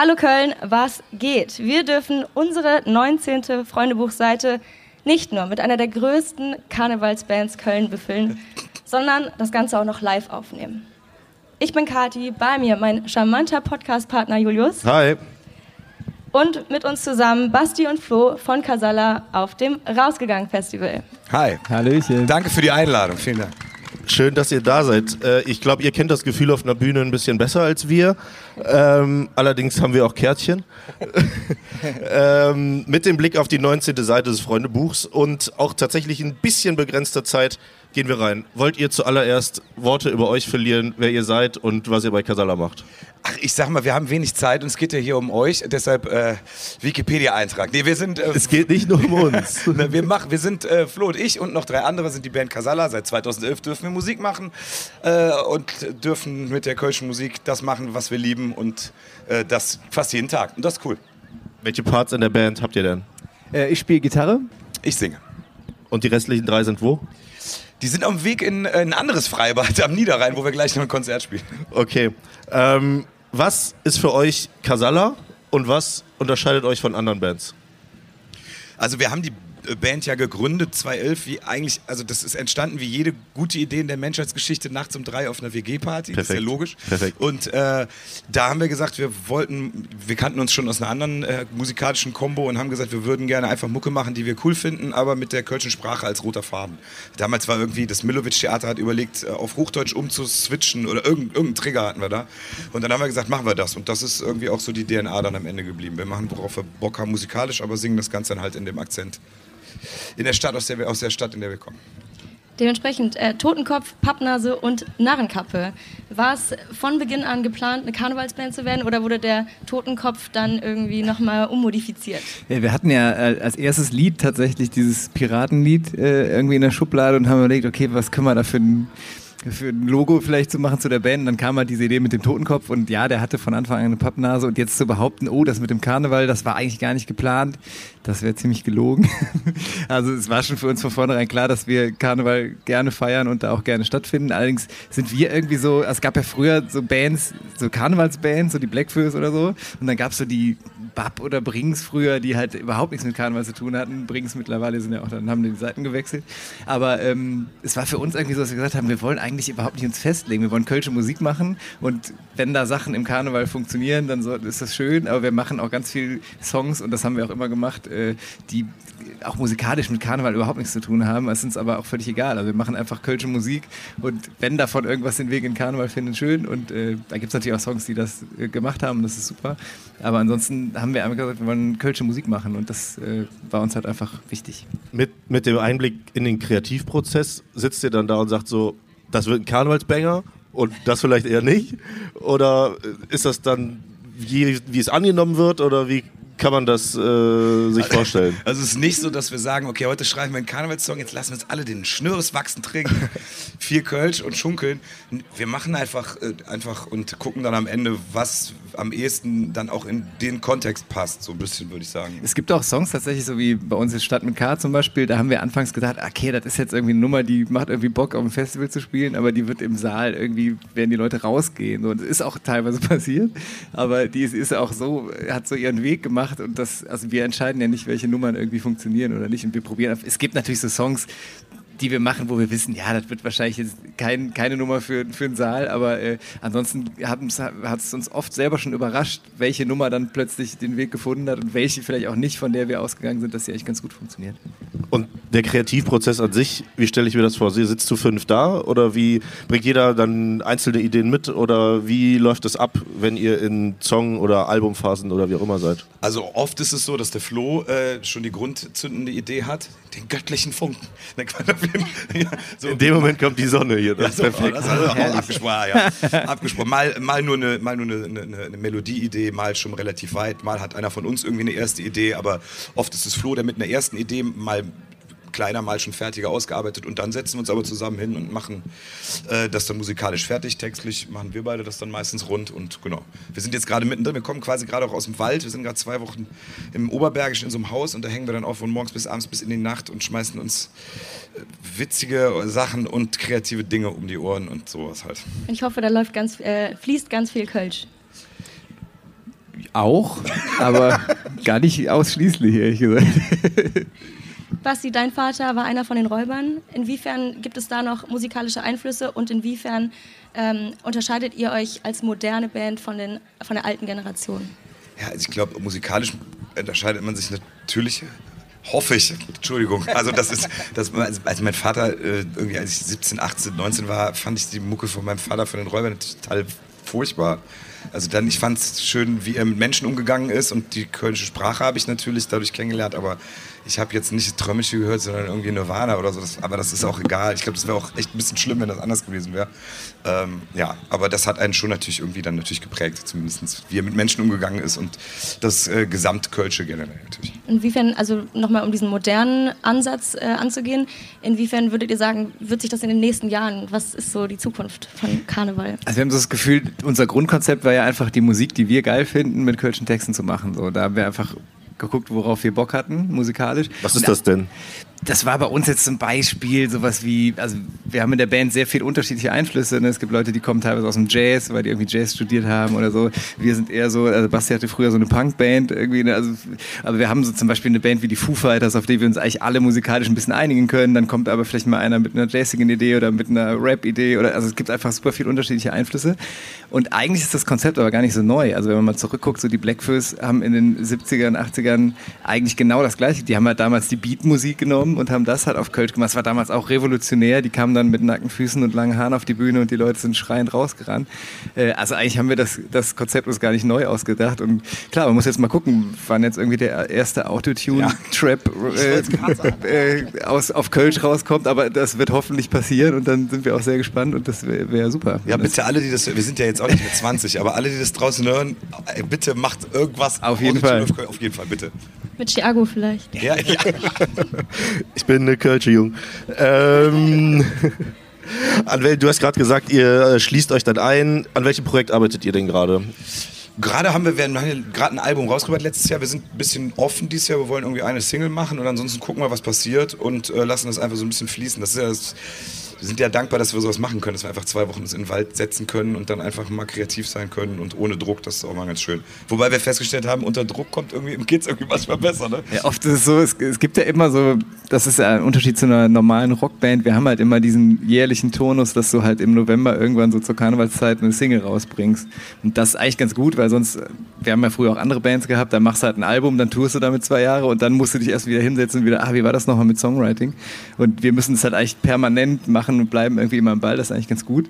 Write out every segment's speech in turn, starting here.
Hallo Köln, was geht? Wir dürfen unsere 19. Freundebuchseite nicht nur mit einer der größten Karnevalsbands Köln befüllen, sondern das Ganze auch noch live aufnehmen. Ich bin Kati, bei mir mein charmanter Podcast-Partner Julius. Hi. Und mit uns zusammen Basti und Flo von Casala auf dem Rausgegangen Festival. Hi. Hallöchen. Danke für die Einladung. Vielen Dank. Schön, dass ihr da seid. Äh, ich glaube, ihr kennt das Gefühl auf einer Bühne ein bisschen besser als wir. Ähm, allerdings haben wir auch Kärtchen. ähm, mit dem Blick auf die 19. Seite des Freundebuchs und auch tatsächlich in ein bisschen begrenzter Zeit gehen wir rein. Wollt ihr zuallererst Worte über euch verlieren, wer ihr seid und was ihr bei Casala macht? Ach, ich sag mal, wir haben wenig Zeit und es geht ja hier um euch, deshalb äh, Wikipedia-Eintrag. Nee, wir sind. Äh, es geht nicht nur um uns. wir, machen, wir sind äh, Flo und ich und noch drei andere sind die Band Casala. Seit 2011 dürfen wir Musik machen äh, und dürfen mit der kölschen Musik das machen, was wir lieben und äh, das fast jeden Tag. Und das ist cool. Welche Parts in der Band habt ihr denn? Äh, ich spiele Gitarre. Ich singe. Und die restlichen drei sind wo? Die sind auf dem Weg in äh, ein anderes Freibad am Niederrhein, wo wir gleich noch ein Konzert spielen. Okay. Ähm, was ist für euch Casalla und was unterscheidet euch von anderen Bands? Also wir haben die Band ja gegründet, 2011, wie eigentlich, also das ist entstanden wie jede gute Idee in der Menschheitsgeschichte nachts um drei auf einer WG-Party, das ist ja logisch. Perfekt. Und äh, da haben wir gesagt, wir wollten, wir kannten uns schon aus einer anderen äh, musikalischen Combo und haben gesagt, wir würden gerne einfach Mucke machen, die wir cool finden, aber mit der kölschen Sprache als roter Faden. Damals war irgendwie, das Milovic-Theater hat überlegt, äh, auf Hochdeutsch umzuswitchen oder irgendein, irgendein Trigger hatten wir da. Und dann haben wir gesagt, machen wir das. Und das ist irgendwie auch so die DNA dann am Ende geblieben. Wir machen, worauf wir Bock haben musikalisch, aber singen das Ganze dann halt in dem Akzent in der Stadt, aus der, wir, aus der Stadt, in der wir kommen. Dementsprechend äh, Totenkopf, Pappnase und Narrenkappe. War es von Beginn an geplant, eine Karnevalsband zu werden oder wurde der Totenkopf dann irgendwie nochmal ummodifiziert? Ja, wir hatten ja äh, als erstes Lied tatsächlich dieses Piratenlied äh, irgendwie in der Schublade und haben überlegt, okay, was können wir da für ein für ein Logo vielleicht zu machen zu der Band. Und dann kam halt diese Idee mit dem Totenkopf und ja, der hatte von Anfang an eine Pappnase und jetzt zu behaupten, oh, das mit dem Karneval, das war eigentlich gar nicht geplant, das wäre ziemlich gelogen. also es war schon für uns von vornherein klar, dass wir Karneval gerne feiern und da auch gerne stattfinden. Allerdings sind wir irgendwie so, es gab ja früher so Bands, so Karnevalsbands, so die Blackfoes oder so und dann gab es so die Bab oder Brings früher, die halt überhaupt nichts mit Karneval zu tun hatten. Brings mittlerweile sind ja auch, dann haben die Seiten gewechselt. Aber ähm, es war für uns irgendwie so, dass wir gesagt haben, wir wollen eigentlich überhaupt nicht uns festlegen. Wir wollen kölsche Musik machen und wenn da Sachen im Karneval funktionieren, dann so, ist das schön. Aber wir machen auch ganz viele Songs und das haben wir auch immer gemacht, äh, die auch musikalisch mit Karneval überhaupt nichts zu tun haben. Es ist uns aber auch völlig egal. Also wir machen einfach kölsche Musik und wenn davon irgendwas den Weg in Karneval findet, schön. Und äh, da gibt es natürlich auch Songs, die das äh, gemacht haben. Das ist super. Aber ansonsten haben wir einfach gesagt, wir wollen kölsche Musik machen und das äh, war uns halt einfach wichtig. Mit, mit dem Einblick in den Kreativprozess sitzt ihr dann da und sagt so, das wird ein Karnevalsbanger und das vielleicht eher nicht? Oder ist das dann, wie, wie es angenommen wird oder wie kann man das äh, sich vorstellen? Also es ist nicht so, dass wir sagen, okay, heute schreiben wir einen Karnevalssong, jetzt lassen wir uns alle den Schnürres wachsen trinken, viel Kölsch und schunkeln. Wir machen einfach, äh, einfach und gucken dann am Ende, was am ehesten dann auch in den Kontext passt, so ein bisschen, würde ich sagen. Es gibt auch Songs tatsächlich, so wie bei uns in Stadt mit K zum Beispiel, da haben wir anfangs gedacht, okay, das ist jetzt irgendwie eine Nummer, die macht irgendwie Bock, auf dem Festival zu spielen, aber die wird im Saal irgendwie, werden die Leute rausgehen. So, das ist auch teilweise passiert, aber die ist, ist auch so, hat so ihren Weg gemacht und das, also wir entscheiden ja nicht, welche Nummern irgendwie funktionieren oder nicht. Und wir probieren, es gibt natürlich so Songs, die wir machen, wo wir wissen, ja, das wird wahrscheinlich jetzt kein, keine Nummer für, für einen Saal, aber äh, ansonsten hat es uns oft selber schon überrascht, welche Nummer dann plötzlich den Weg gefunden hat und welche vielleicht auch nicht, von der wir ausgegangen sind, dass sie echt ganz gut funktioniert. Und der Kreativprozess an sich, wie stelle ich mir das vor? Sie sitzt zu fünf da oder wie bringt jeder dann einzelne Ideen mit oder wie läuft das ab, wenn ihr in Song- oder Albumphasen oder wie auch immer seid? Also oft ist es so, dass der Flo äh, schon die grundzündende Idee hat, den göttlichen Funken. ja, so. In dem Moment kommt die Sonne hier. Das ja, ist perfekt. Das also abgesprochen. Ja. abgesprochen. Mal, mal nur, eine, mal nur eine, eine, eine Melodieidee, mal schon relativ weit. Mal hat einer von uns irgendwie eine erste Idee, aber oft ist es Flo, der mit einer ersten Idee mal kleiner, mal schon fertiger ausgearbeitet und dann setzen wir uns aber zusammen hin und machen äh, das dann musikalisch fertig. Textlich machen wir beide das dann meistens rund und genau. Wir sind jetzt gerade mittendrin, wir kommen quasi gerade auch aus dem Wald. Wir sind gerade zwei Wochen im Oberbergischen in so einem Haus und da hängen wir dann auf von morgens bis abends bis in die Nacht und schmeißen uns äh, witzige Sachen und kreative Dinge um die Ohren und sowas halt. Ich hoffe, da läuft ganz, äh, fließt ganz viel Kölsch. Auch, aber gar nicht ausschließlich, ehrlich gesagt. Basti, dein Vater war einer von den Räubern. Inwiefern gibt es da noch musikalische Einflüsse und inwiefern ähm, unterscheidet ihr euch als moderne Band von, den, von der alten Generation? Ja, also ich glaube, musikalisch unterscheidet man sich natürlich hoffe ich. Entschuldigung. Also das ist, das, also mein Vater, äh, irgendwie als ich 17, 18, 19 war, fand ich die Mucke von meinem Vater von den Räubern total furchtbar. Also dann, ich fand es schön, wie er mit Menschen umgegangen ist und die kölnische Sprache habe ich natürlich dadurch kennengelernt, aber ich habe jetzt nicht Trömmische gehört, sondern irgendwie Nirvana oder so. Das, aber das ist auch egal. Ich glaube, das wäre auch echt ein bisschen schlimm, wenn das anders gewesen wäre. Ähm, ja, aber das hat einen schon natürlich irgendwie dann natürlich geprägt, zumindest wie er mit Menschen umgegangen ist und das äh, Gesamtkölsche generell natürlich. Inwiefern, also nochmal um diesen modernen Ansatz äh, anzugehen, inwiefern würdet ihr sagen, wird sich das in den nächsten Jahren, was ist so die Zukunft von Karneval? Also wir haben so das Gefühl, unser Grundkonzept war ja einfach die Musik, die wir geil finden, mit kölschen Texten zu machen. So, da haben wir einfach geguckt, worauf wir Bock hatten, musikalisch. Was ist das denn? das war bei uns jetzt zum Beispiel sowas wie, also wir haben in der Band sehr viel unterschiedliche Einflüsse. Ne? Es gibt Leute, die kommen teilweise aus dem Jazz, weil die irgendwie Jazz studiert haben oder so. Wir sind eher so, also Basti hatte früher so eine Punkband irgendwie, ne? also, aber wir haben so zum Beispiel eine Band wie die Foo Fighters, auf die wir uns eigentlich alle musikalisch ein bisschen einigen können. Dann kommt aber vielleicht mal einer mit einer jazzigen Idee oder mit einer Rap-Idee oder, also es gibt einfach super viele unterschiedliche Einflüsse. Und eigentlich ist das Konzept aber gar nicht so neu. Also wenn man mal zurückguckt, so die Blackfoes haben in den 70ern, 80ern eigentlich genau das Gleiche. Die haben halt damals die Beatmusik genommen und haben das halt auf Kölsch gemacht. Das war damals auch revolutionär. Die kamen dann mit nackten Füßen und langen Haaren auf die Bühne und die Leute sind schreiend rausgerannt. Äh, also eigentlich haben wir das, das Konzept uns gar nicht neu ausgedacht. Und klar, man muss jetzt mal gucken, wann jetzt irgendwie der erste Autotune-Trap äh, äh, aus, auf Kölsch rauskommt. Aber das wird hoffentlich passieren und dann sind wir auch sehr gespannt und das wäre wär super. Ja, bitte alle, die das, wir sind ja jetzt auch nicht mehr 20, aber alle, die das draußen hören, äh, bitte macht irgendwas. Auf jeden Fall. Auf jeden Fall, bitte. Mit Chiago vielleicht. Ja, ja. Ich bin eine Kölsche Jung. Ähm, an wel, du hast gerade gesagt, ihr äh, schließt euch dann ein. An welchem Projekt arbeitet ihr denn gerade? Gerade haben wir, wir haben gerade ein Album rausgebracht letztes Jahr. Wir sind ein bisschen offen dieses Jahr. Wir wollen irgendwie eine Single machen und ansonsten gucken wir, was passiert und äh, lassen das einfach so ein bisschen fließen. Das ist ja das, wir sind ja dankbar, dass wir sowas machen können, dass wir einfach zwei Wochen in den Wald setzen können und dann einfach mal kreativ sein können und ohne Druck, das ist auch mal ganz schön. Wobei wir festgestellt haben, unter Druck kommt irgendwie, geht's irgendwie manchmal besser, ne? Ja, oft ist es so, es, es gibt ja immer so, das ist ja ein Unterschied zu einer normalen Rockband, wir haben halt immer diesen jährlichen Tonus, dass du halt im November irgendwann so zur Karnevalszeit eine Single rausbringst. Und das ist eigentlich ganz gut, weil sonst, wir haben ja früher auch andere Bands gehabt, da machst du halt ein Album, dann tourst du damit zwei Jahre und dann musst du dich erst wieder hinsetzen und wieder, ah, wie war das nochmal mit Songwriting? Und wir müssen es halt eigentlich permanent machen und bleiben irgendwie immer am Ball, das ist eigentlich ganz gut.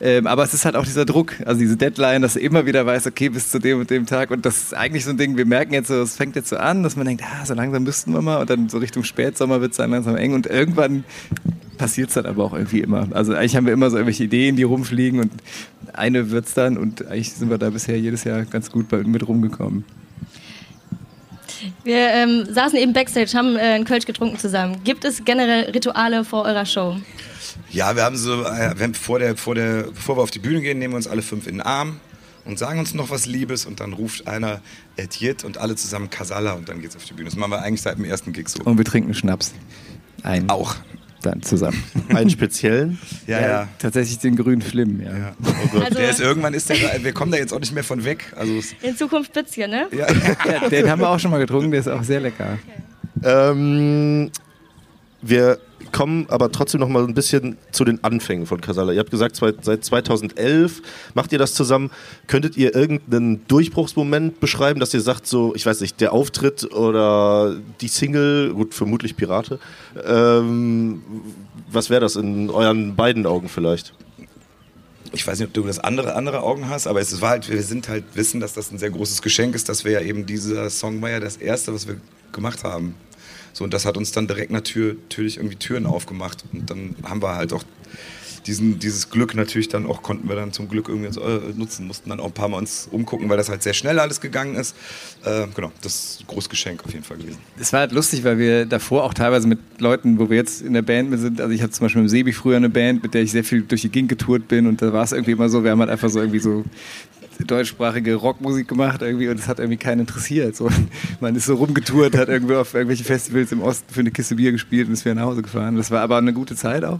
Ähm, aber es ist halt auch dieser Druck, also diese Deadline, dass du immer wieder weißt, okay, bis zu dem und dem Tag. Und das ist eigentlich so ein Ding, wir merken jetzt so, es fängt jetzt so an, dass man denkt, ah, so langsam müssten wir mal. Und dann so Richtung Spätsommer wird es dann langsam eng. Und irgendwann passiert es dann aber auch irgendwie immer. Also eigentlich haben wir immer so irgendwelche Ideen, die rumfliegen und eine wird es dann und eigentlich sind wir da bisher jedes Jahr ganz gut mit rumgekommen. Wir ähm, saßen eben backstage, haben äh, einen Kölsch getrunken zusammen. Gibt es generell Rituale vor eurer Show? Ja, wir haben so, äh, wir haben vor der, vor der, bevor wir auf die Bühne gehen, nehmen wir uns alle fünf in den Arm und sagen uns noch was Liebes und dann ruft einer Etiet und alle zusammen Kasala und dann geht's auf die Bühne. Das machen wir eigentlich seit dem ersten Gig so. Und wir trinken Schnaps. Einen. Auch. Dann zusammen. Einen speziellen? ja, ja, ja, Tatsächlich den grünen Flim, ja. ja. Oh also der ist irgendwann ist der, wir kommen da jetzt auch nicht mehr von weg. Also in Zukunft Spitzchen, ne? Ja. ja. den haben wir auch schon mal getrunken, der ist auch sehr lecker. Okay. Ähm, wir kommen aber trotzdem noch mal ein bisschen zu den Anfängen von Casala. Ihr habt gesagt, seit 2011 macht ihr das zusammen. Könntet ihr irgendeinen Durchbruchsmoment beschreiben, dass ihr sagt, so, ich weiß nicht, der Auftritt oder die Single, gut, vermutlich Pirate. Ähm, was wäre das in euren beiden Augen vielleicht? ich weiß nicht, ob du das andere, andere Augen hast, aber es war halt, wir sind halt wissen, dass das ein sehr großes Geschenk ist, dass wir ja eben dieser Song war ja das erste, was wir gemacht haben. So, und das hat uns dann direkt natürlich irgendwie Türen aufgemacht. Und dann haben wir halt auch diesen, dieses Glück natürlich dann auch, konnten wir dann zum Glück irgendwie äh, nutzen, mussten dann auch ein paar Mal uns umgucken, weil das halt sehr schnell alles gegangen ist. Äh, genau, das ist ein großes Geschenk auf jeden Fall gewesen. Es war halt lustig, weil wir davor auch teilweise mit Leuten, wo wir jetzt in der Band sind, also ich hatte zum Beispiel mit Sebi früher eine Band, mit der ich sehr viel durch die Gegend getourt bin und da war es irgendwie immer so, wir haben halt einfach so irgendwie so deutschsprachige Rockmusik gemacht irgendwie und es hat irgendwie keinen interessiert. So, man ist so rumgetourt, hat irgendwie auf irgendwelche Festivals im Osten für eine Kiste Bier gespielt und ist wieder nach Hause gefahren. Das war aber eine gute Zeit auch.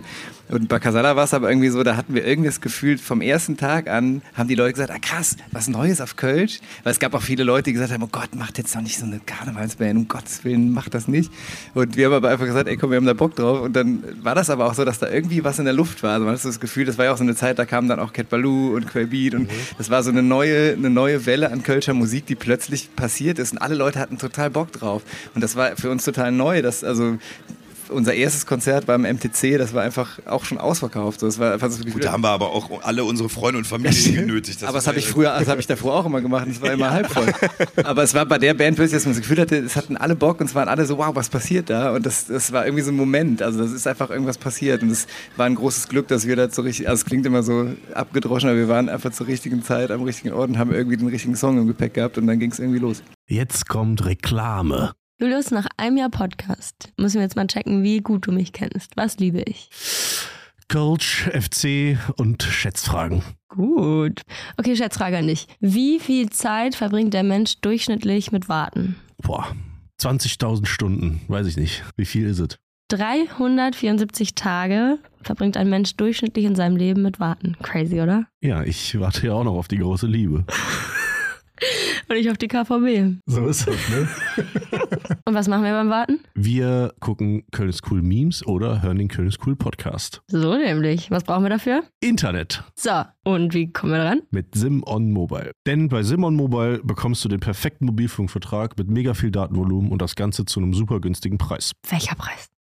Und bei Casala war es aber irgendwie so, da hatten wir irgendwie das Gefühl, vom ersten Tag an haben die Leute gesagt, ah krass, was Neues auf Kölsch. Weil es gab auch viele Leute, die gesagt haben, oh Gott, macht jetzt doch nicht so eine Karnevalsband, um Gottes Willen, macht das nicht. Und wir haben aber einfach gesagt, ey komm, wir haben da Bock drauf. Und dann war das aber auch so, dass da irgendwie was in der Luft war. Also man hat so das Gefühl, das war ja auch so eine Zeit, da kamen dann auch Cat Baloo und Quellbeat und mhm. das war so eine neue, eine neue Welle an Kölscher Musik, die plötzlich passiert ist und alle Leute hatten total Bock drauf. Und das war für uns total neu, dass also unser erstes Konzert beim MTC, das war einfach auch schon ausverkauft. Das war einfach so Gut, da haben wir aber auch alle unsere Freunde und Familie genötigt. aber das habe ich früher, das habe ich davor auch immer gemacht und es war immer ja. halb voll. Aber es war bei der Band dass man das Gefühl hatte, es hatten alle Bock und es waren alle so, wow, was passiert da? Und das, das war irgendwie so ein Moment. Also das ist einfach irgendwas passiert und es war ein großes Glück, dass wir da so richtig, also es klingt immer so abgedroschen, aber wir waren einfach zur richtigen Zeit am richtigen Ort und haben irgendwie den richtigen Song im Gepäck gehabt und dann ging es irgendwie los. Jetzt kommt Reklame. Julius, nach einem Jahr Podcast müssen wir jetzt mal checken, wie gut du mich kennst. Was liebe ich? Coach, FC und Schätzfragen. Gut. Okay, Schätzfrage an dich. Wie viel Zeit verbringt der Mensch durchschnittlich mit Warten? Boah, 20.000 Stunden. Weiß ich nicht. Wie viel ist es? 374 Tage verbringt ein Mensch durchschnittlich in seinem Leben mit Warten. Crazy, oder? Ja, ich warte ja auch noch auf die große Liebe. Und ich auf die KVB. So ist es, ne? Und was machen wir beim Warten? Wir gucken Köln ist cool Memes oder hören den Köln ist cool Podcast. So nämlich. Was brauchen wir dafür? Internet. So, und wie kommen wir dran? Mit Sim on Mobile. Denn bei Sim on Mobile bekommst du den perfekten Mobilfunkvertrag mit mega viel Datenvolumen und das Ganze zu einem super günstigen Preis. Welcher Preis?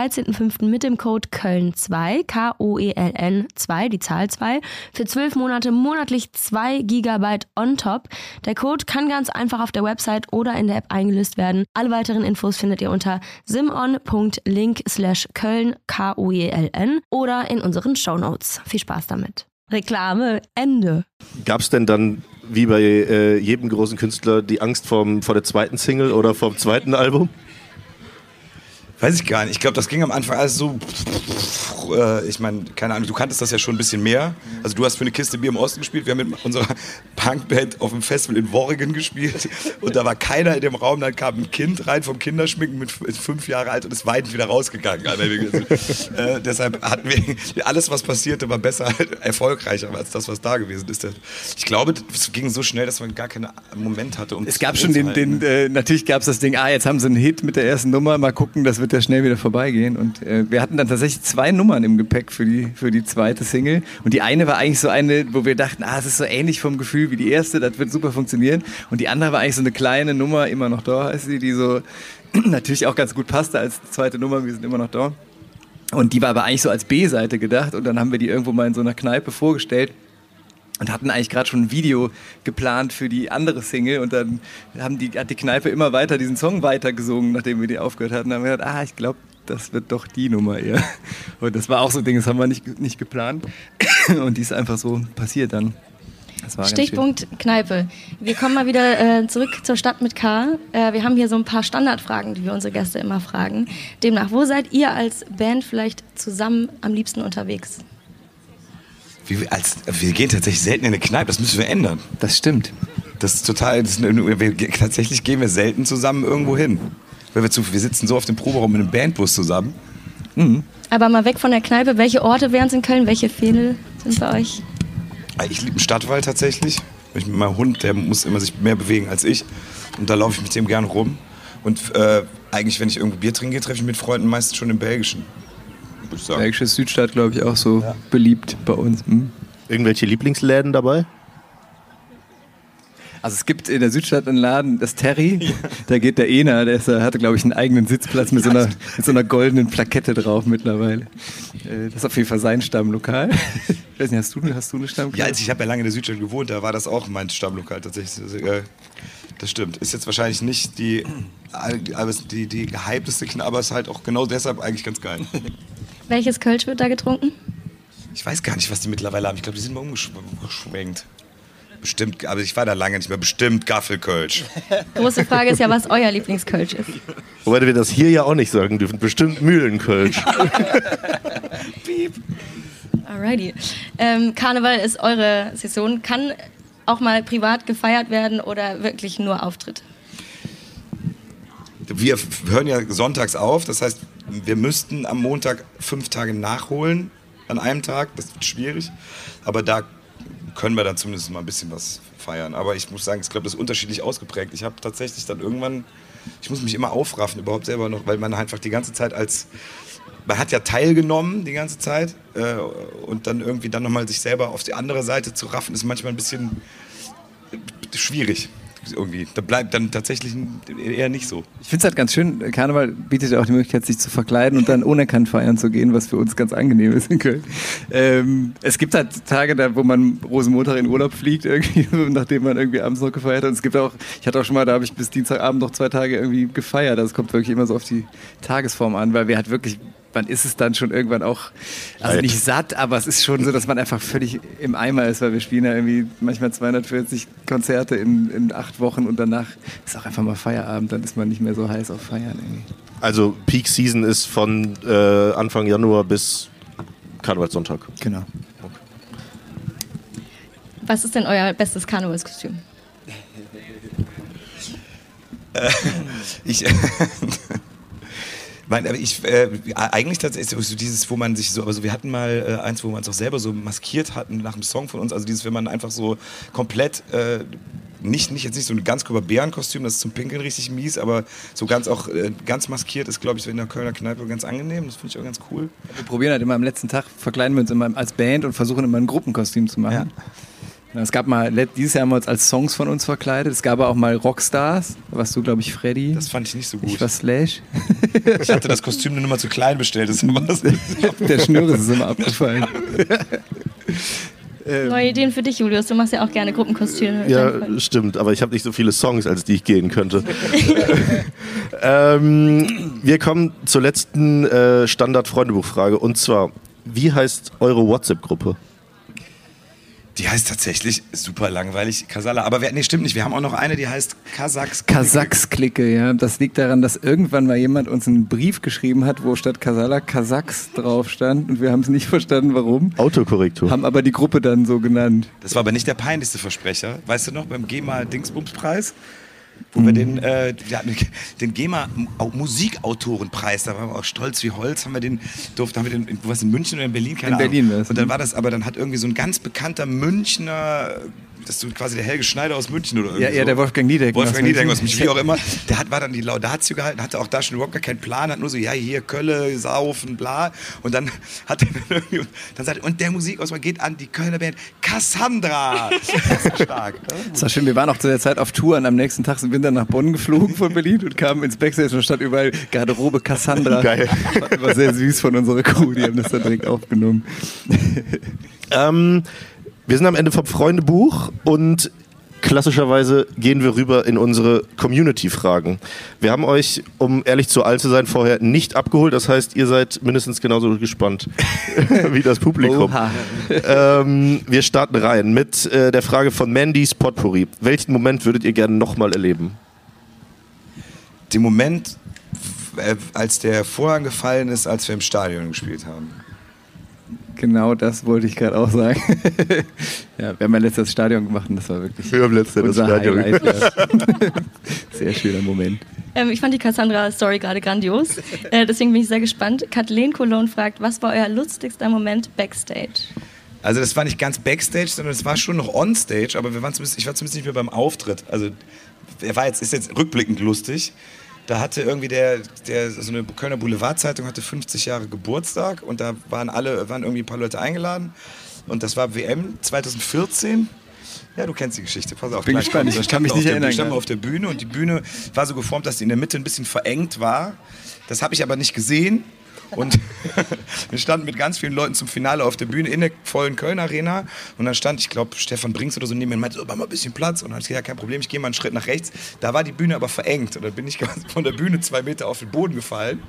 13.05. mit dem Code Köln2, K-O-E-L-N 2, die Zahl 2, für 12 Monate monatlich 2 GB on top. Der Code kann ganz einfach auf der Website oder in der App eingelöst werden. Alle weiteren Infos findet ihr unter simon.link slash Köln, K-O-E-L-N oder in unseren Shownotes. Viel Spaß damit. Reklame, Ende. Gab es denn dann wie bei äh, jedem großen Künstler die Angst vom, vor der zweiten Single oder vom zweiten Album? Weiß ich gar nicht. Ich glaube, das ging am Anfang alles so. Äh, ich meine, keine Ahnung, du kanntest das ja schon ein bisschen mehr. Also du hast für eine Kiste Bier im Osten gespielt. Wir haben mit unserer Punkband auf dem Festival in Worrigen gespielt. Und da war keiner in dem Raum. Dann kam ein Kind rein vom Kinderschminken mit fünf Jahre alt und ist weinend wieder rausgegangen. Also, äh, deshalb hatten wir alles, was passierte, war besser, erfolgreicher als das, was da gewesen ist. Ich glaube, es ging so schnell, dass man gar keinen Moment hatte. Um es gab schon den, den äh, natürlich gab es das Ding, ah, jetzt haben sie einen Hit mit der ersten Nummer, mal gucken, das wird wird ja schnell wieder vorbeigehen. Und äh, wir hatten dann tatsächlich zwei Nummern im Gepäck für die, für die zweite Single. Und die eine war eigentlich so eine, wo wir dachten, ah, es ist so ähnlich vom Gefühl wie die erste, das wird super funktionieren. Und die andere war eigentlich so eine kleine Nummer, immer noch da heißt sie, die so natürlich auch ganz gut passte als zweite Nummer, wir sind immer noch da. Und die war aber eigentlich so als B-Seite gedacht. Und dann haben wir die irgendwo mal in so einer Kneipe vorgestellt und hatten eigentlich gerade schon ein Video geplant für die andere Single und dann haben die, hat die Kneipe immer weiter diesen Song weitergesungen, nachdem wir die aufgehört hatten. Dann haben wir gedacht, ah, ich glaube, das wird doch die Nummer eher. Und das war auch so ein Ding, das haben wir nicht, nicht geplant und die ist einfach so passiert dann. Stichpunkt Kneipe. Wir kommen mal wieder äh, zurück zur Stadt mit K. Äh, wir haben hier so ein paar Standardfragen, die wir unsere Gäste immer fragen. Demnach, wo seid ihr als Band vielleicht zusammen am liebsten unterwegs? Wir, als, wir gehen tatsächlich selten in eine Kneipe, das müssen wir ändern. Das stimmt. Das ist total, das ist wir, tatsächlich gehen wir selten zusammen irgendwo hin. Weil wir, zu, wir sitzen so auf dem Proberaum in einem Bandbus zusammen. Mhm. Aber mal weg von der Kneipe, welche Orte wären es in Köln, welche Fädel sind bei euch? Ah, ich liebe den Stadtwald tatsächlich. Ich meinem Hund, der muss immer sich mehr bewegen als ich. Und da laufe ich mit dem gerne rum. Und äh, eigentlich, wenn ich irgendwo Bier trinke, treffe ich mit Freunden meistens schon im Belgischen würde ich sagen. Bergische Südstadt, glaube ich, auch so ja. beliebt bei uns. Hm? Irgendwelche Lieblingsläden dabei? Also es gibt in der Südstadt einen Laden, das Terry, ja. da geht der Ena, der ist, hatte glaube ich einen eigenen Sitzplatz mit so, einer, mit so einer goldenen Plakette drauf mittlerweile. Äh, das ist auf jeden Fall sein Stammlokal. Ich weiß nicht, hast du, hast du eine Stammkneipe? Ja, also ich habe ja lange in der Südstadt gewohnt, da war das auch mein Stammlokal tatsächlich. Also, äh, das stimmt. Ist jetzt wahrscheinlich nicht die, aber die, die gehypteste Kneipe, aber ist halt auch genau deshalb eigentlich ganz geil. Welches Kölsch wird da getrunken? Ich weiß gar nicht, was die mittlerweile haben. Ich glaube, die sind mal umgeschwenkt. Bestimmt, aber ich war da lange nicht mehr. Bestimmt Gaffelkölsch. Große Frage ist ja, was euer Lieblingskölsch ist. Wobei wir das hier ja auch nicht sagen dürfen. Bestimmt Mühlenkölsch. Piep. Alrighty. Ähm, Karneval ist eure Saison. Kann auch mal privat gefeiert werden oder wirklich nur Auftritt? Wir hören ja sonntags auf, das heißt, wir müssten am Montag fünf Tage nachholen an einem Tag. Das wird schwierig, aber da können wir dann zumindest mal ein bisschen was feiern. Aber ich muss sagen, ich glaube, das ist unterschiedlich ausgeprägt. Ich habe tatsächlich dann irgendwann, ich muss mich immer aufraffen, überhaupt selber noch, weil man einfach die ganze Zeit als man hat ja teilgenommen die ganze Zeit äh, und dann irgendwie dann nochmal sich selber auf die andere Seite zu raffen, ist manchmal ein bisschen schwierig irgendwie. Da bleibt dann tatsächlich eher nicht so. Ich finde es halt ganz schön, Karneval bietet ja auch die Möglichkeit, sich zu verkleiden und dann unerkannt feiern zu gehen, was für uns ganz angenehm ist in Köln. Ähm, es gibt halt Tage, da, wo man Rosenmontag in Urlaub fliegt, irgendwie, nachdem man irgendwie abends noch gefeiert hat. Und es gibt auch, ich hatte auch schon mal, da habe ich bis Dienstagabend noch zwei Tage irgendwie gefeiert. Das kommt wirklich immer so auf die Tagesform an, weil wir halt wirklich man ist es dann schon irgendwann auch, also nicht satt, aber es ist schon so, dass man einfach völlig im Eimer ist, weil wir spielen ja irgendwie manchmal 240 Konzerte in, in acht Wochen und danach ist auch einfach mal Feierabend, dann ist man nicht mehr so heiß auf Feiern irgendwie. Also Peak Season ist von äh, Anfang Januar bis Karnevalssonntag. Genau. Okay. Was ist denn euer bestes Karnevalskostüm? ich Nein, aber ich äh, eigentlich tatsächlich so dieses, wo man sich so, also wir hatten mal äh, eins, wo wir uns auch selber so maskiert hatten nach einem Song von uns, also dieses, wenn man einfach so komplett äh, nicht, nicht jetzt nicht so ein ganz Bärenkostüm, das ist zum Pinkeln richtig mies, aber so ganz auch äh, ganz maskiert ist, glaube ich, so in der Kölner Kneipe ganz angenehm. Das finde ich auch ganz cool. Wir probieren halt immer am letzten Tag, verkleiden wir uns immer als Band und versuchen immer ein Gruppenkostüm zu machen. Ja. Es gab mal, dieses Jahr haben wir uns als Songs von uns verkleidet. Es gab auch mal Rockstars. Was du, glaube ich, Freddy. Das fand ich nicht so gut. Ich war Slash. Ich hatte das Kostüm nur mal zu klein bestellt. Das Der Schnür ist immer abgefallen. Neue Ideen für dich, Julius. Du machst ja auch gerne Gruppenkostüme. Ja, stimmt. Aber ich habe nicht so viele Songs, als die ich gehen könnte. ähm, wir kommen zur letzten äh, Standard-Freundebuchfrage. Und zwar, wie heißt eure WhatsApp-Gruppe? Die heißt tatsächlich super langweilig Kasala. Aber wir, nee, stimmt nicht. Wir haben auch noch eine, die heißt Kasachs. Kasachs-Clique, ja. Das liegt daran, dass irgendwann mal jemand uns einen Brief geschrieben hat, wo statt Kasala Kasachs drauf stand. Und wir haben es nicht verstanden, warum. Autokorrektur. Haben aber die Gruppe dann so genannt. Das war aber nicht der peinlichste Versprecher. Weißt du noch, beim GEMA-Dingsbums-Preis? Wo wir den, äh, ja, den GEMA Musikautorenpreis, da waren wir auch stolz wie Holz, haben wir den, durften, haben wir den, was in München oder in Berlin, keine in Ahnung. Berlin Und dann war das, aber dann hat irgendwie so ein ganz bekannter Münchner das ist quasi der Helge Schneider aus München oder irgendwie Ja, ja, der Wolfgang Niedek. Wolfgang Niedek aus München, wie auch immer. Der hat, war dann die Laudatio gehalten, hatte auch da schon überhaupt gar keinen Plan, hat nur so, ja, hier Kölle, Saufen, bla. Und dann hat er dann irgendwie, dann sagt er, und der Musikauswahl geht an die Kölner Band Cassandra. Das ist stark. Das war schön, wir waren auch zu der Zeit auf Tour und am nächsten Tag sind wir dann nach Bonn geflogen von Berlin und kamen ins Backstage und stand überall Garderobe Cassandra. Geil. War, war sehr süß von unserer Crew, die haben das dann direkt aufgenommen. ähm, wir sind am Ende vom Freundebuch und klassischerweise gehen wir rüber in unsere Community-Fragen. Wir haben euch, um ehrlich zu alt zu sein, vorher nicht abgeholt. Das heißt, ihr seid mindestens genauso gespannt wie das Publikum. Ähm, wir starten rein mit äh, der Frage von Mandys Potpourri. Welchen Moment würdet ihr gerne nochmal erleben? Den Moment, äh, als der Vorhang gefallen ist, als wir im Stadion gespielt haben. Genau das wollte ich gerade auch sagen. ja, wir haben ja letztes Stadion gemacht und das war wirklich wir haben letztes unser Stadion. Highlight. sehr schöner Moment. Ähm, ich fand die Cassandra-Story gerade grandios. Äh, deswegen bin ich sehr gespannt. Kathleen Cologne fragt, was war euer lustigster Moment backstage? Also das war nicht ganz Backstage, sondern es war schon noch Onstage, aber wir waren ich war zumindest nicht mehr beim Auftritt. Also er war jetzt, ist jetzt rückblickend lustig da hatte irgendwie der, der so eine Kölner Boulevardzeitung hatte 50 Jahre Geburtstag und da waren alle, waren irgendwie ein paar Leute eingeladen und das war WM 2014. Ja, du kennst die Geschichte. Pass auf. Bin gespannt. Ich kann mich nicht erinnern. Ich stand auf der Bühne und die Bühne war so geformt, dass sie in der Mitte ein bisschen verengt war. Das habe ich aber nicht gesehen Und wir standen mit ganz vielen Leuten zum Finale auf der Bühne in der vollen Köln Arena. Und dann stand, ich glaube, Stefan Brinks oder so neben mir und meinte, so, mach mal ein bisschen Platz. Und dann ich gesagt, ja, kein Problem, ich gehe mal einen Schritt nach rechts. Da war die Bühne aber verengt. Und dann bin ich von der Bühne zwei Meter auf den Boden gefallen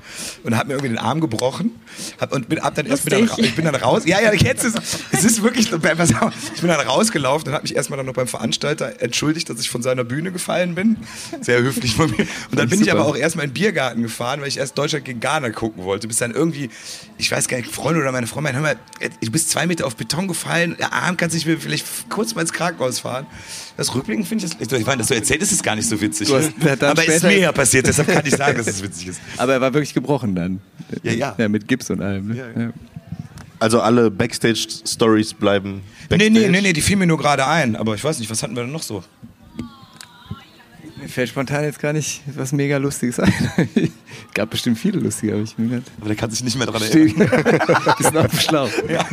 und habe mir irgendwie den Arm gebrochen. Hab, und bin, hab dann erst bin dann, ich bin dann raus. Ja, ja, jetzt ist es ist wirklich, ich bin dann rausgelaufen und habe mich erstmal dann noch beim Veranstalter entschuldigt, dass ich von seiner Bühne gefallen bin. Sehr höflich von mir. Und dann bin ich aber auch erstmal in den Biergarten gefahren, weil ich erst Deutschland gegen Ghana gucken wollte. Bis dann irgendwie, ich weiß gar nicht, Freunde oder meine Frau meinen, hör mal, du bist zwei Meter auf Beton gefallen, der Arm kannst dich vielleicht kurz mal ins Krankenhaus fahren. Das Rückblicken finde ich, das, ich meine, dass du erzählt, ist es gar nicht so witzig. Hast, aber es ist mir ja passiert, deshalb kann ich sagen, dass es witzig ist. Aber er war wirklich gebrochen dann. Ja, ja. ja mit Gips und allem. Ne? Ja, ja. Also alle Backstage-Stories bleiben. Backstage. Nee, nee, nee, nee, die fielen mir nur gerade ein. Aber ich weiß nicht, was hatten wir denn noch so? Fällt spontan jetzt gar nicht was mega Lustiges ein. Gab bestimmt viele lustige, habe ich mir gedacht. Aber der kann sich nicht mehr daran erinnern. Ist noch schlau. Ja.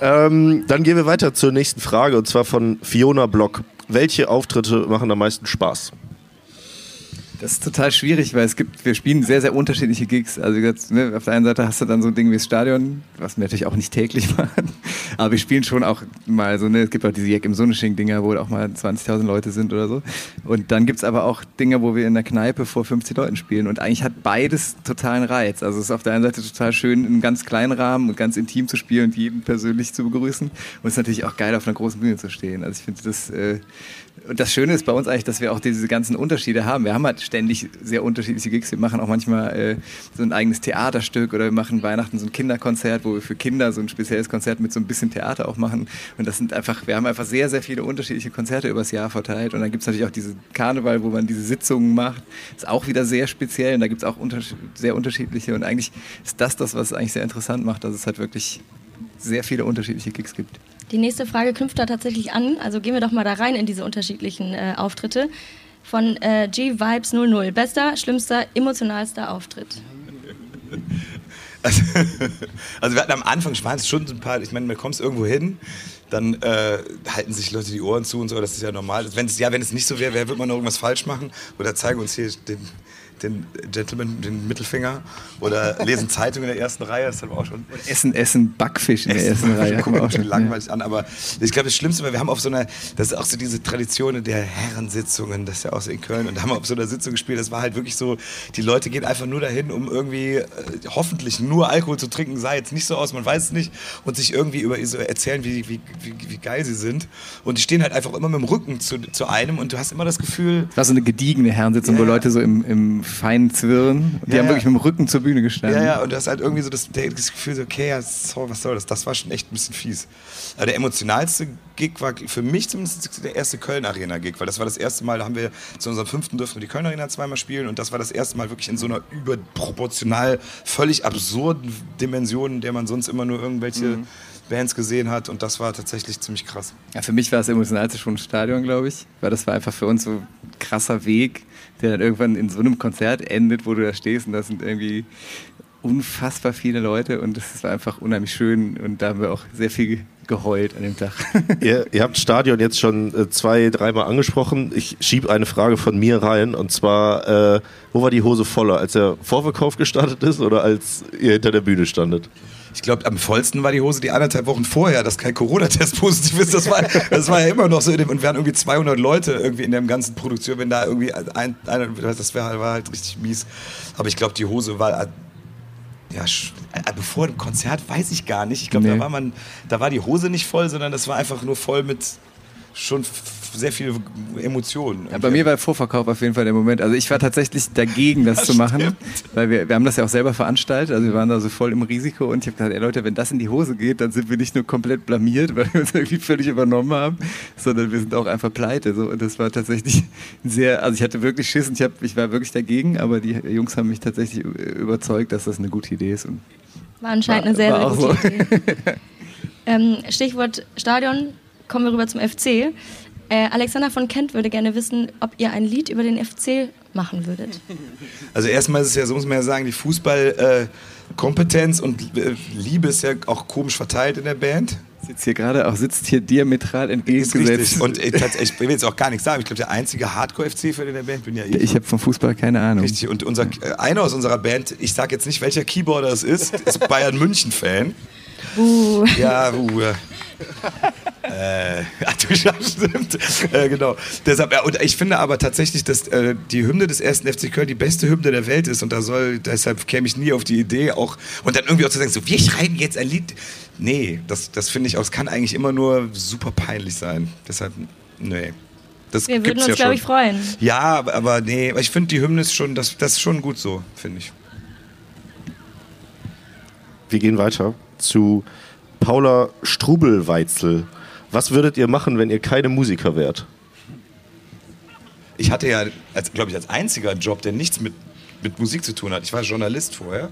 Ähm, dann gehen wir weiter zur nächsten Frage und zwar von Fiona Block. Welche Auftritte machen am meisten Spaß? Das ist total schwierig, weil es gibt, wir spielen sehr, sehr unterschiedliche Gigs. Also ne, auf der einen Seite hast du dann so ein Ding wie das Stadion, was wir natürlich auch nicht täglich machen. Aber wir spielen schon auch mal so, ne, es gibt auch diese Jack im Sonnesching-Dinger, wo auch mal 20.000 Leute sind oder so. Und dann gibt es aber auch Dinge, wo wir in der Kneipe vor 50 Leuten spielen. Und eigentlich hat beides totalen Reiz. Also es ist auf der einen Seite total schön, in einem ganz kleinen Rahmen und ganz intim zu spielen und jeden persönlich zu begrüßen. Und es ist natürlich auch geil, auf einer großen Bühne zu stehen. Also ich finde das, äh, und das Schöne ist bei uns eigentlich, dass wir auch diese ganzen Unterschiede haben. Wir haben halt ständig sehr unterschiedliche Gigs. Wir machen auch manchmal äh, so ein eigenes Theaterstück oder wir machen Weihnachten so ein Kinderkonzert, wo wir für Kinder so ein spezielles Konzert mit so ein bisschen Theater auch machen. Und das sind einfach, wir haben einfach sehr, sehr viele unterschiedliche Konzerte übers Jahr verteilt. Und dann gibt es natürlich auch diese Karneval, wo man diese Sitzungen macht. Ist auch wieder sehr speziell und da gibt es auch unter sehr unterschiedliche. Und eigentlich ist das das, was es eigentlich sehr interessant macht, dass es halt wirklich sehr viele unterschiedliche Gigs gibt. Die nächste Frage knüpft da tatsächlich an. Also gehen wir doch mal da rein in diese unterschiedlichen äh, Auftritte. Von äh, G-Vibes 00. Bester, schlimmster, emotionalster Auftritt. Also, also, wir hatten am Anfang waren schon ein paar, ich meine, man kommt irgendwo hin, dann äh, halten sich Leute die Ohren zu und so, das ist ja normal. Wenn es, ja, wenn es nicht so wäre, wird man noch irgendwas falsch machen oder zeigen uns hier den, den Gentleman, den Mittelfinger oder lesen Zeitung in der ersten Reihe, das haben wir auch schon. Essen, Essen, Backfisch in der ersten Reihe. Gucken wir auch schon langweilig ja. an, aber ich glaube, das Schlimmste war, wir haben auf so einer, das ist auch so diese Tradition der Herrensitzungen, das ist ja auch so in Köln, und da haben wir auf so einer Sitzung gespielt, das war halt wirklich so, die Leute gehen einfach nur dahin, um irgendwie äh, hoffentlich nur Alkohol zu trinken, sah jetzt nicht so aus, man weiß es nicht, und sich irgendwie über so erzählen, wie, wie, wie, wie geil sie sind. Und die stehen halt einfach immer mit dem Rücken zu, zu einem und du hast immer das Gefühl. Das war so eine gediegene Herrensitzung, ja. wo Leute so im, im feinen Zwirren. Die ja, haben wirklich mit dem Rücken zur Bühne gestanden. Ja, ja, und du hast halt irgendwie so das, das Gefühl, so, okay, ja, so, was soll das? Das war schon echt ein bisschen fies. Aber der emotionalste Gig war für mich zumindest der erste Köln-Arena-Gig, weil das war das erste Mal, da haben wir zu unserem fünften durften wir die Köln-Arena zweimal spielen und das war das erste Mal wirklich in so einer überproportional völlig absurden Dimension, in der man sonst immer nur irgendwelche mhm. Bands gesehen hat und das war tatsächlich ziemlich krass. Ja, für mich war das emotionalste schon ein Stadion, glaube ich, weil das war einfach für uns so ein krasser Weg, der dann irgendwann in so einem Konzert endet, wo du da stehst und das sind irgendwie unfassbar viele Leute und das war einfach unheimlich schön und da haben wir auch sehr viel geheult an dem Tag. ihr, ihr habt Stadion jetzt schon äh, zwei, dreimal angesprochen. Ich schiebe eine Frage von mir rein und zwar, äh, wo war die Hose voller, als der Vorverkauf gestartet ist oder als ihr hinter der Bühne standet? Ich glaube, am vollsten war die Hose die anderthalb Wochen vorher, dass kein Corona-Test positiv ist. Das war, das war ja immer noch so. und wir irgendwie 200 Leute irgendwie in der ganzen Produktion. Wenn da irgendwie ein, ein das wär, war halt richtig mies. Aber ich glaube, die Hose war ja, äh, bevor dem Konzert weiß ich gar nicht. Ich glaube, nee. da war man, da war die Hose nicht voll, sondern das war einfach nur voll mit schon sehr viele Emotionen. Ja, bei mir war Vorverkauf auf jeden Fall der Moment. Also ich war tatsächlich dagegen, das, das zu machen, stimmt. weil wir, wir haben das ja auch selber veranstaltet. Also wir waren da so voll im Risiko und ich habe gesagt, ey Leute, wenn das in die Hose geht, dann sind wir nicht nur komplett blamiert, weil wir uns irgendwie völlig übernommen haben, sondern wir sind auch einfach pleite. So. Und das war tatsächlich sehr, also ich hatte wirklich Schiss und ich, hab, ich war wirklich dagegen, aber die Jungs haben mich tatsächlich überzeugt, dass das eine gute Idee ist. Und war anscheinend war, eine sehr, sehr gute so. Idee. ähm, Stichwort Stadion, kommen wir rüber zum FC. Äh, Alexander von Kent würde gerne wissen, ob ihr ein Lied über den FC machen würdet. Also erstmal ist es ja, so muss man ja sagen, die Fußballkompetenz äh, und äh, Liebe ist ja auch komisch verteilt in der Band. Sitzt hier gerade auch, sitzt hier diametral entgegengesetzt. richtig. Und äh, tatsächlich, ich will jetzt auch gar nichts sagen. Ich glaube, der einzige Hardcore-FC-Fan in der Band bin ja ich. Ich habe vom Fußball keine Ahnung. Richtig. Und unser, äh, einer aus unserer Band, ich sag jetzt nicht, welcher Keyboarder es ist, ist Bayern München-Fan. Uh. Ja, uh, äh, ja, du stimmt. Äh, genau. Deshalb, ja, und ich finde aber tatsächlich, dass äh, die Hymne des ersten FC Köln die beste Hymne der Welt ist und da soll, deshalb käme ich nie auf die Idee, auch und dann irgendwie auch zu sagen, so, wir schreiben jetzt ein Lied. Nee, das, das finde ich auch, es kann eigentlich immer nur super peinlich sein. Deshalb, nee. Das Wir würden uns, ja glaube ich, freuen. Ja, aber, aber nee, aber ich finde die Hymne ist schon, das, das ist schon gut so, finde ich. Wir gehen weiter zu Paula Strubelweitzel. Was würdet ihr machen, wenn ihr keine Musiker wärt? Ich hatte ja, glaube ich, als einziger Job, der nichts mit, mit Musik zu tun hat. Ich war Journalist vorher.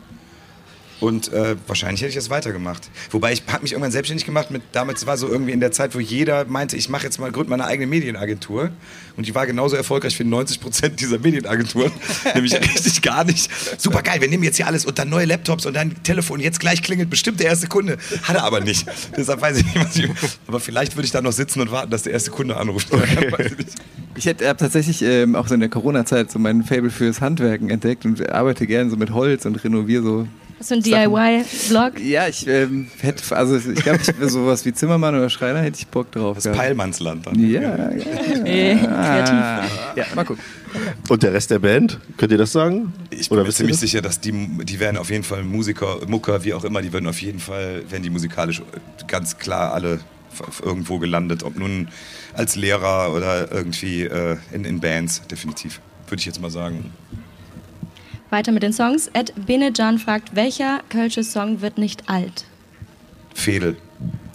Und äh, wahrscheinlich hätte ich das weitergemacht. Wobei ich habe mich irgendwann selbstständig gemacht mit, damals war so irgendwie in der Zeit, wo jeder meinte, ich mache jetzt mal, gründe meine eigene Medienagentur. Und die war genauso erfolgreich wie 90 Prozent dieser Medienagenturen. Nämlich richtig gar nicht. Super geil, wir nehmen jetzt hier alles und dann neue Laptops und dann Telefon, jetzt gleich klingelt bestimmt der erste Kunde. Hat er aber nicht. Deshalb weiß ich nicht, was ich. Aber vielleicht würde ich da noch sitzen und warten, dass der erste Kunde anruft. Weiß ich hätte hab tatsächlich ähm, auch so in der Corona-Zeit so mein Fable fürs Handwerken entdeckt und arbeite gerne so mit Holz und renoviere so. Hast du einen DIY-Blog? Ja, ich ähm, hätte, also ich glaube, ich wäre sowas wie Zimmermann oder Schreiner, hätte ich Bock drauf. Das gehabt. Peilmannsland dann. Ja, ja, kreativ. ah, ja, mal gucken. Und der Rest der Band? Könnt ihr das sagen? Ich bin Oder mir ziemlich das? sicher, dass die, die werden auf jeden Fall Musiker, Mucker, wie auch immer, die werden auf jeden Fall, werden die musikalisch ganz klar alle irgendwo gelandet. Ob nun als Lehrer oder irgendwie äh, in, in Bands, definitiv. Würde ich jetzt mal sagen. Weiter mit den Songs. Ed Benejan fragt, welcher kölsche Song wird nicht alt? Fedel.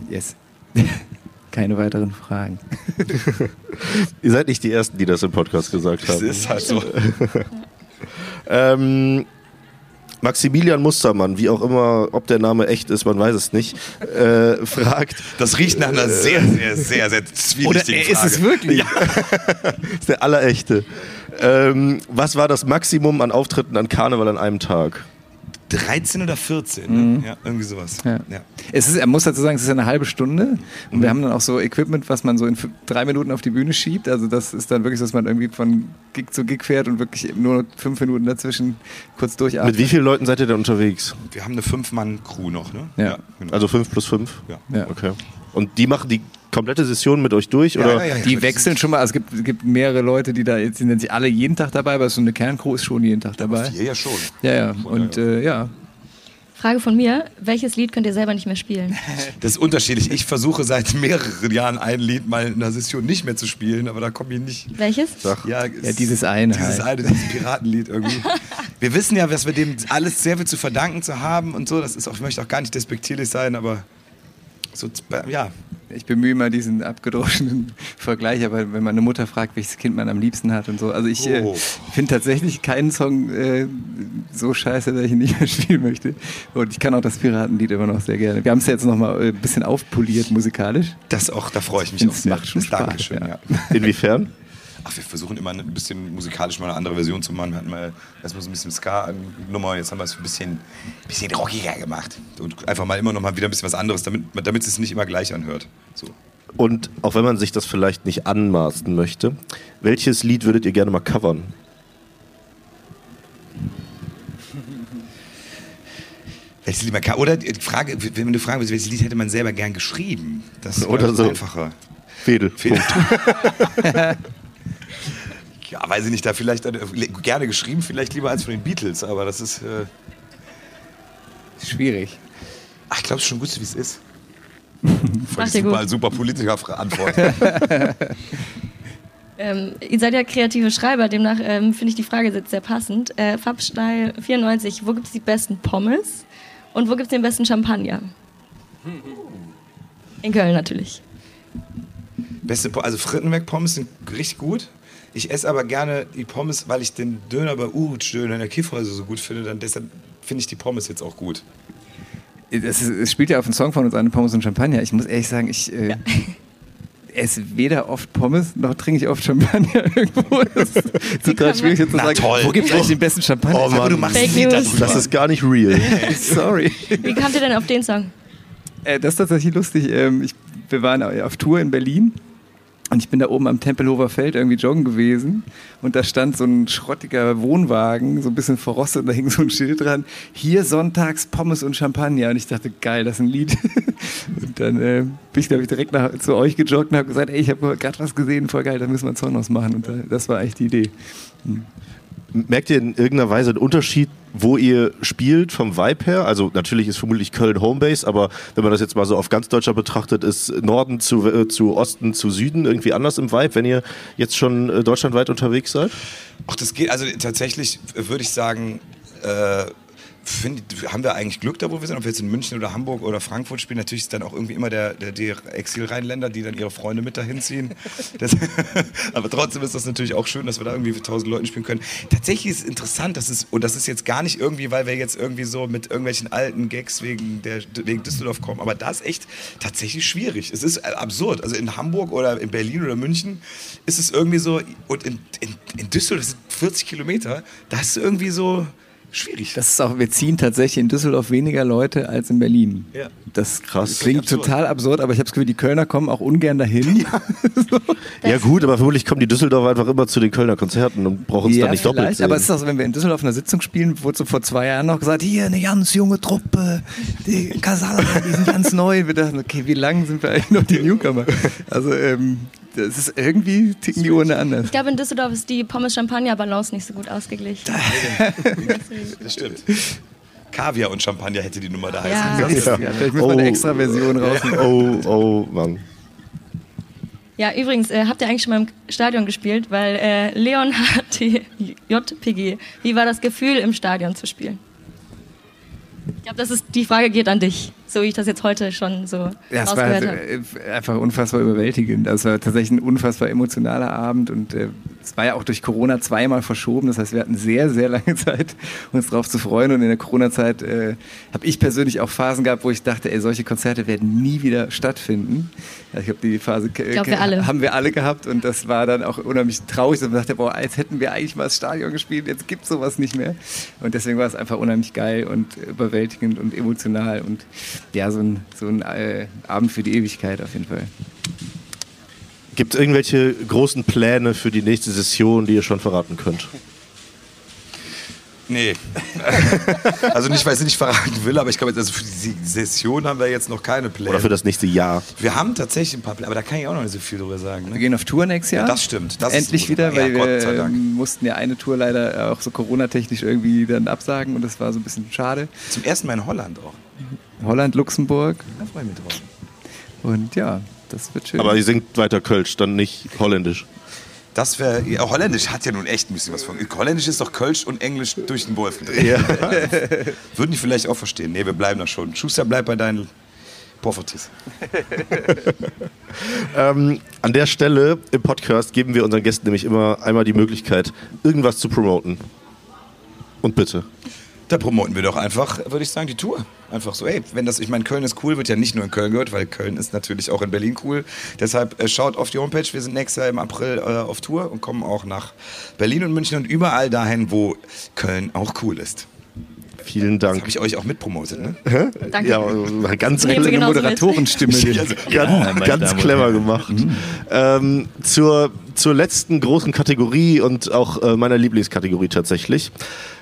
Yes. Keine weiteren Fragen. Ihr seid nicht die Ersten, die das im Podcast gesagt Das haben. ist halt so. Ähm, Maximilian Mustermann, wie auch immer, ob der Name echt ist, man weiß es nicht, äh, fragt, Das riecht nach einer sehr, sehr, sehr, sehr zwielichtigen Oder ist Frage. es wirklich? Ja. ist der allerechte. Ähm, was war das Maximum an Auftritten an Karneval an einem Tag? 13 oder 14, ne? Ja, irgendwie sowas. Ja. Ja. Es ist, er muss dazu sagen, es ist eine halbe Stunde und wir haben dann auch so Equipment, was man so in drei Minuten auf die Bühne schiebt. Also das ist dann wirklich so, dass man irgendwie von Gig zu Gig fährt und wirklich nur fünf Minuten dazwischen kurz durchatmet. Mit wie vielen Leuten seid ihr denn unterwegs? Wir haben eine Fünf-Mann-Crew noch, ne? Ja. genau. Also fünf plus fünf? ja. Ja. Okay. Und die machen die komplette Session mit euch durch? Ja, oder? ja, ja, ja. Die wechseln schon mal, also es gibt, es gibt mehrere Leute, die da jetzt sind nicht alle jeden Tag dabei, aber so eine Kerncrew ist schon jeden Tag dabei. Vier ja schon. Ja, ja. Und äh, ja, Frage von mir, welches Lied könnt ihr selber nicht mehr spielen? Das ist unterschiedlich. Ich versuche seit mehreren Jahren ein Lied mal in einer Session nicht mehr zu spielen, aber da komme ich nicht. Welches? Ja, ja dieses eine Dieses halt. eine, dieses Piratenlied irgendwie. Wir wissen ja, dass wir dem alles sehr viel zu verdanken zu haben und so. Das ist auch, ich möchte auch gar nicht despektierlich sein, aber so, ja. Ich bemühe mal diesen abgedroschenen Vergleich, aber wenn meine Mutter fragt, welches Kind man am liebsten hat und so. Also ich äh, Oh. finde tatsächlich keinen Song äh, so scheiße, dass ich ihn nicht mehr spielen möchte. Und ich kann auch das Piratenlied immer noch sehr gerne. Wir haben es ja jetzt noch mal äh, ein bisschen aufpoliert musikalisch. Das auch, da freue ich mich Das auch sehr. macht schon Spaß, Dankeschön, ja. Inwiefern? Ach, wir versuchen immer ein bisschen musikalisch mal eine andere Version zu machen. Wir hatten mal erstmal so ein bisschen Ska-Nummer, jetzt haben wir es ein bisschen, bisschen rockiger gemacht. Und einfach mal immer noch mal wieder ein bisschen was anderes, damit, damit es nicht immer gleich anhört. So. Und auch wenn man sich das vielleicht nicht anmaßen möchte, welches Lied würdet ihr gerne mal covern? Welches Lied man kann. Oder die Frage, wenn du fragen willst, welches Lied hätte man selber gern geschrieben? Das ist so. einfacher. Fedel. Fehler. ja, weiß ich nicht, da vielleicht äh, gerne geschrieben, vielleicht lieber als von den Beatles, aber das ist. Äh, Schwierig. ach, ich glaube, es ist schon gut, wie es ist. Voll super, gut. super politiker Fra- Antwort. Ähm, ihr seid ja kreative Schreiber, demnach ähm, finde ich die Frage jetzt sehr passend. Äh, Fabstyle 94, wo gibt es die besten Pommes und wo gibt es den besten Champagner? In Köln natürlich. Beste, Po- also Frittenwerk-Pommes sind richtig gut. Ich esse aber gerne die Pommes, weil ich den Döner bei Uruc Döner in der Kiffhäuser so gut finde. Dann deshalb finde ich die Pommes jetzt auch gut. Es, ist, es spielt ja auf einen Song von uns eine Pommes und Champagner. Ich muss ehrlich sagen, ich äh, esse weder oft Pommes noch trinke ich oft Champagner irgendwo. Das ist total schwierig jetzt zu Na sagen. toll. Wo gibt es eigentlich den besten Champagner? Oh Aber Mann. du machst Fake News. darüber. Das ist gar nicht real. Sorry. Wie kamt ihr denn auf den Song? Äh, das ist tatsächlich lustig. Ähm, ich, wir waren auf Tour in Berlin und ich bin da oben am Tempelhofer Feld irgendwie joggen gewesen und da stand so ein schrottiger Wohnwagen, so ein bisschen verrostet, und da hing so ein Schild dran, hier sonntags Pommes und Champagner. Und ich dachte, geil, das ist ein Lied. Und dann äh, bin ich, glaube ich, direkt nach, zu euch gejoggt und habe gesagt, ey, ich habe gerade was gesehen, voll geil, da müssen wir einen Song ausmachen. Und äh, das war eigentlich die Idee. Hm. Merkt ihr in irgendeiner Weise einen Unterschied, wo ihr spielt vom Vibe her? Also natürlich ist vermutlich Köln Homebase, aber wenn man das jetzt mal so auf ganz Deutschland betrachtet, ist Norden zu, äh, zu Osten zu Süden irgendwie anders im Vibe, wenn ihr jetzt schon äh, deutschlandweit unterwegs seid? Ach, das geht, also tatsächlich würde ich sagen, äh, find, haben wir eigentlich Glück da, wo wir sind, ob wir jetzt in München oder Hamburg oder Frankfurt spielen. Natürlich ist dann auch irgendwie immer der, der, die Exil-Rheinländer, die dann ihre Freunde mit dahin ziehen. Das, aber trotzdem ist das natürlich auch schön, dass wir da irgendwie für tausend Leuten spielen können. Tatsächlich ist es interessant, dass es, und das ist jetzt gar nicht irgendwie, weil wir jetzt irgendwie so mit irgendwelchen alten Gags wegen, der, wegen Düsseldorf kommen, aber das ist echt tatsächlich schwierig. Es ist äh, absurd. Also in Hamburg oder in Berlin oder München ist es irgendwie so, und in, in, in Düsseldorf sind 40 Kilometer, da ist irgendwie so, schwierig. Das ist auch, wir ziehen tatsächlich in Düsseldorf weniger Leute als in Berlin. Ja. Das Krass. klingt absurd. total absurd, aber ich habe das Gefühl, die Kölner kommen auch ungern dahin. Ja. ja gut, aber vermutlich kommen die Düsseldorfer einfach immer zu den Kölner Konzerten und brauchen es ja, dann nicht doppelt sehen. Aber es ist auch so, wenn wir in Düsseldorf eine Sitzung spielen, wurde so vor zwei Jahren noch gesagt, hier eine ganz junge Truppe, die Kasala, die sind ganz neu. Wir dachten, okay, wie lange sind wir eigentlich noch die Newcomer? Also ähm, das ist irgendwie ticken die Uhren anders. Ich glaube, in Düsseldorf ist die Pommes-Champagner-Balance nicht so gut ausgeglichen. das stimmt. Kaviar und Champagner hätte die Nummer da ja. heißen. Ja. ja. vielleicht müssen wir eine oh. extra Version raus. Oh, oh, Mann. Ja, übrigens, äh, habt ihr eigentlich schon mal im Stadion gespielt? Weil äh, Leon hat die JPG. Wie war das Gefühl, im Stadion zu spielen? Ich glaube, das ist die Frage geht an dich so wie ich das jetzt heute schon so ja, es war halt, äh, einfach unfassbar überwältigend. Das war tatsächlich ein unfassbar emotionaler Abend und äh, es war ja auch durch Corona zweimal verschoben. Das heißt, wir hatten sehr, sehr lange Zeit, uns darauf zu freuen. Und in der Corona-Zeit äh, habe ich persönlich auch Phasen gehabt, wo ich dachte, ey, solche Konzerte werden nie wieder stattfinden. Ich glaube, die Phase glaub, wir haben wir alle gehabt und das war dann auch unheimlich traurig. Und man dachte, boah, jetzt hätten wir eigentlich mal das Stadion gespielt, jetzt gibt es sowas nicht mehr. Und deswegen war es einfach unheimlich geil und überwältigend und emotional und ja, so ein, so ein äh, Abend für die Ewigkeit auf jeden Fall. Gibt es irgendwelche großen Pläne für die nächste Session, die ihr schon verraten könnt? Nee. also nicht, weil ich nicht verraten will, aber ich glaube, also für die Session haben wir jetzt noch keine Pläne. Oder für das nächste Jahr. Wir haben tatsächlich ein paar Pläne, aber da kann ich auch noch nicht so viel drüber sagen. Ne? Wir gehen auf Tour nächstes Jahr. Ja, das stimmt. Das Endlich wieder, weil ja, wir mussten ja eine Tour leider auch so Corona-technisch irgendwie dann absagen und das war so ein bisschen schade. Zum ersten Mal in Holland auch. Holland, Luxemburg. Da freue ich mich drauf. Und ja, das wird schön. Aber ihr singt weiter Kölsch, dann nicht Holländisch. Das wäre. Ja, Holländisch hat ja nun echt ein bisschen was von. Holländisch ist doch Kölsch und Englisch durch den Wolf gedreht. Ja. Würden die vielleicht auch verstehen. Nee, wir bleiben da schon. Schuster, bleib bei deinen Poffertis. ähm, an der Stelle im Podcast geben wir unseren Gästen nämlich immer einmal die Möglichkeit, irgendwas zu promoten. Und bitte. Da promoten wir doch einfach, würde ich sagen, die Tour. Einfach so, ey, wenn das, ich meine, Köln ist cool, wird ja nicht nur in Köln gehört, weil Köln ist natürlich auch in Berlin cool. Deshalb äh, schaut auf die Homepage, wir sind nächstes Jahr im April äh, auf Tour und kommen auch nach Berlin und München und überall dahin, wo Köln auch cool ist. Vielen Dank. Das habe ich euch auch mitpromotet, ne? Danke. Ja, ganz clevere Moderatorenstimme. Also, ganz, ganz clever gemacht. Mhm. Ähm, zur, zur letzten großen Kategorie und auch äh, meiner Lieblingskategorie tatsächlich.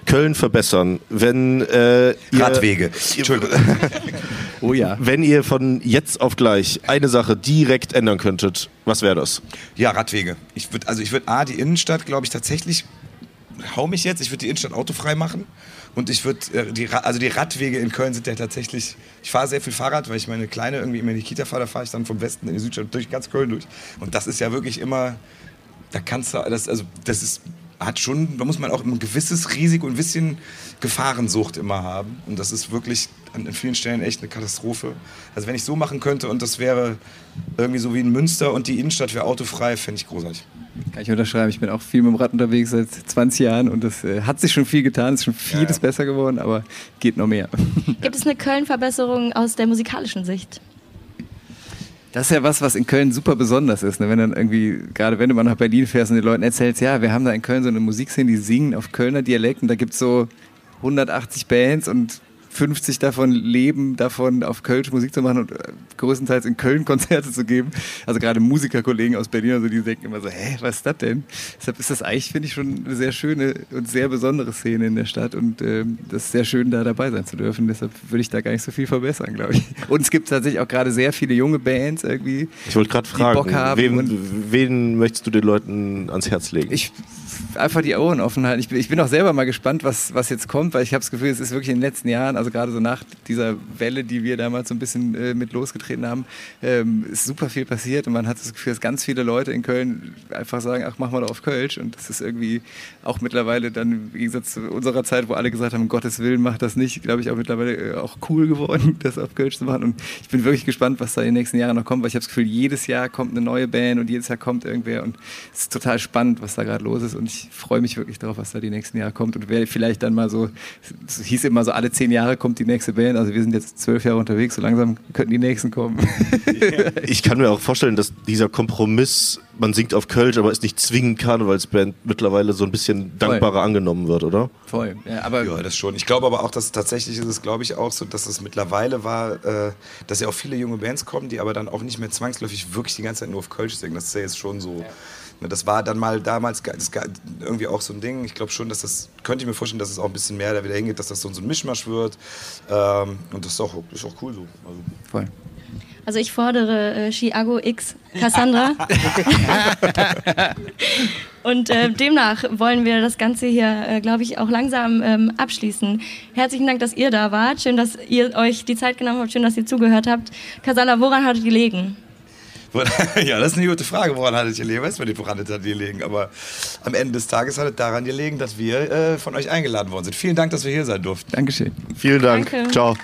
Köln verbessern. Wenn äh, ihr, Radwege. Entschuldigung. oh ja. Wenn ihr von jetzt auf gleich eine Sache direkt ändern könntet, was wäre das? Ja, Radwege. Ich würde also ich würde A die Innenstadt, glaube ich, tatsächlich hau mich jetzt, ich würde die Innenstadt autofrei machen und ich würde, äh, die, also die Radwege in Köln sind ja tatsächlich, ich fahre sehr viel Fahrrad, weil ich meine Kleine irgendwie immer in die Kita fahre, da fahre ich dann vom Westen in die Südstadt durch ganz Köln durch. Und das ist ja wirklich immer, da kannst du, das, also das ist hat schon, da muss man auch ein gewisses Risiko, ein bisschen Gefahrensucht immer haben. Und das ist wirklich an vielen Stellen echt eine Katastrophe. Also wenn ich so machen könnte und das wäre irgendwie so wie in Münster und die Innenstadt wäre autofrei, fände ich großartig. Kann ich unterschreiben. Ich bin auch viel mit dem Rad unterwegs seit 20 Jahren und das äh, hat sich schon viel getan, es ist schon vieles ja. besser geworden, aber geht noch mehr. Gibt es eine Köln-Verbesserung aus der musikalischen Sicht? Das ist ja was, was in Köln super besonders ist. Ne? Wenn dann irgendwie, gerade wenn du mal nach Berlin fährst und den Leuten erzählst, ja, wir haben da in Köln so eine Musikszene, die singen auf Kölner Dialekt und da gibt es so 180 Bands und 50 davon leben, davon auf Kölsch Musik zu machen und äh, größtenteils in Köln Konzerte zu geben. Also gerade Musikerkollegen aus Berlin, also die denken immer so, hä, was ist das denn? Deshalb ist das eigentlich, finde ich, schon eine sehr schöne und sehr besondere Szene in der Stadt und äh, das ist sehr schön, da dabei sein zu dürfen. Deshalb würde ich da gar nicht so viel verbessern, glaube ich. Und es gibt tatsächlich auch gerade sehr viele junge Bands irgendwie. Ich wollte gerade fragen, wem, wen möchtest du den Leuten ans Herz legen? Ich einfach die Ohren offen halten. Ich bin, ich bin auch selber mal gespannt, was, was jetzt kommt, weil ich habe das Gefühl, es ist wirklich in den letzten Jahren, also gerade so nach dieser Welle, die wir damals so ein bisschen äh, mit losgetreten haben, ähm, ist super viel passiert und man hat das Gefühl, dass ganz viele Leute in Köln einfach sagen, ach, mach mal doch auf Kölsch und das ist irgendwie auch mittlerweile dann, wie gesagt, zu unserer Zeit, wo alle gesagt haben, Gottes Willen, mach das nicht, glaube ich, auch mittlerweile äh, auch cool geworden, das auf Kölsch zu machen und ich bin wirklich gespannt, was da in den nächsten Jahren noch kommt, weil ich habe das Gefühl, jedes Jahr kommt eine neue Band und jedes Jahr kommt irgendwer und es ist total spannend, was da gerade los ist und ich freue mich wirklich darauf, was da die nächsten Jahre kommt und wer vielleicht dann mal so, es hieß immer so, alle zehn Jahre kommt die nächste Band, also wir sind jetzt zwölf Jahre unterwegs, so langsam könnten die nächsten kommen. ich kann mir auch vorstellen, dass dieser Kompromiss, man singt auf Kölsch, aber ist nicht zwingend Karnevalsband, mittlerweile so ein bisschen dankbarer Voll. angenommen wird, oder? Voll, ja, aber ja, das schon. Ich glaube aber auch, dass tatsächlich ist es, glaube ich, auch so, dass es mittlerweile war, äh, dass ja auch viele junge Bands kommen, die aber dann auch nicht mehr zwangsläufig wirklich die ganze Zeit nur auf Kölsch singen. Das ist ja jetzt schon so. Ja das war dann mal damals irgendwie auch so ein Ding. Ich glaube schon, dass das, könnte ich mir vorstellen, dass es auch ein bisschen mehr da wieder hingeht, dass das so ein Mischmasch wird. Ähm, und das ist auch, ist auch cool so. Also. Voll. Also ich fordere äh, Chiago X Cassandra. und äh, demnach wollen wir das Ganze hier, äh, glaube ich, auch langsam ähm, abschließen. Herzlichen Dank, dass ihr da wart. Schön, dass ihr euch die Zeit genommen habt. Schön, dass ihr zugehört habt. Cassandra, woran hat es gelegen? ja, das ist eine gute Frage. Woran hat es gelegen? Weiß man nicht, woran es hat gelegen. Aber am Ende des Tages hat es daran gelegen, dass wir äh, von euch eingeladen worden sind. Vielen Dank, dass wir hier sein durften. Dankeschön. Vielen Dank. Danke. Ciao.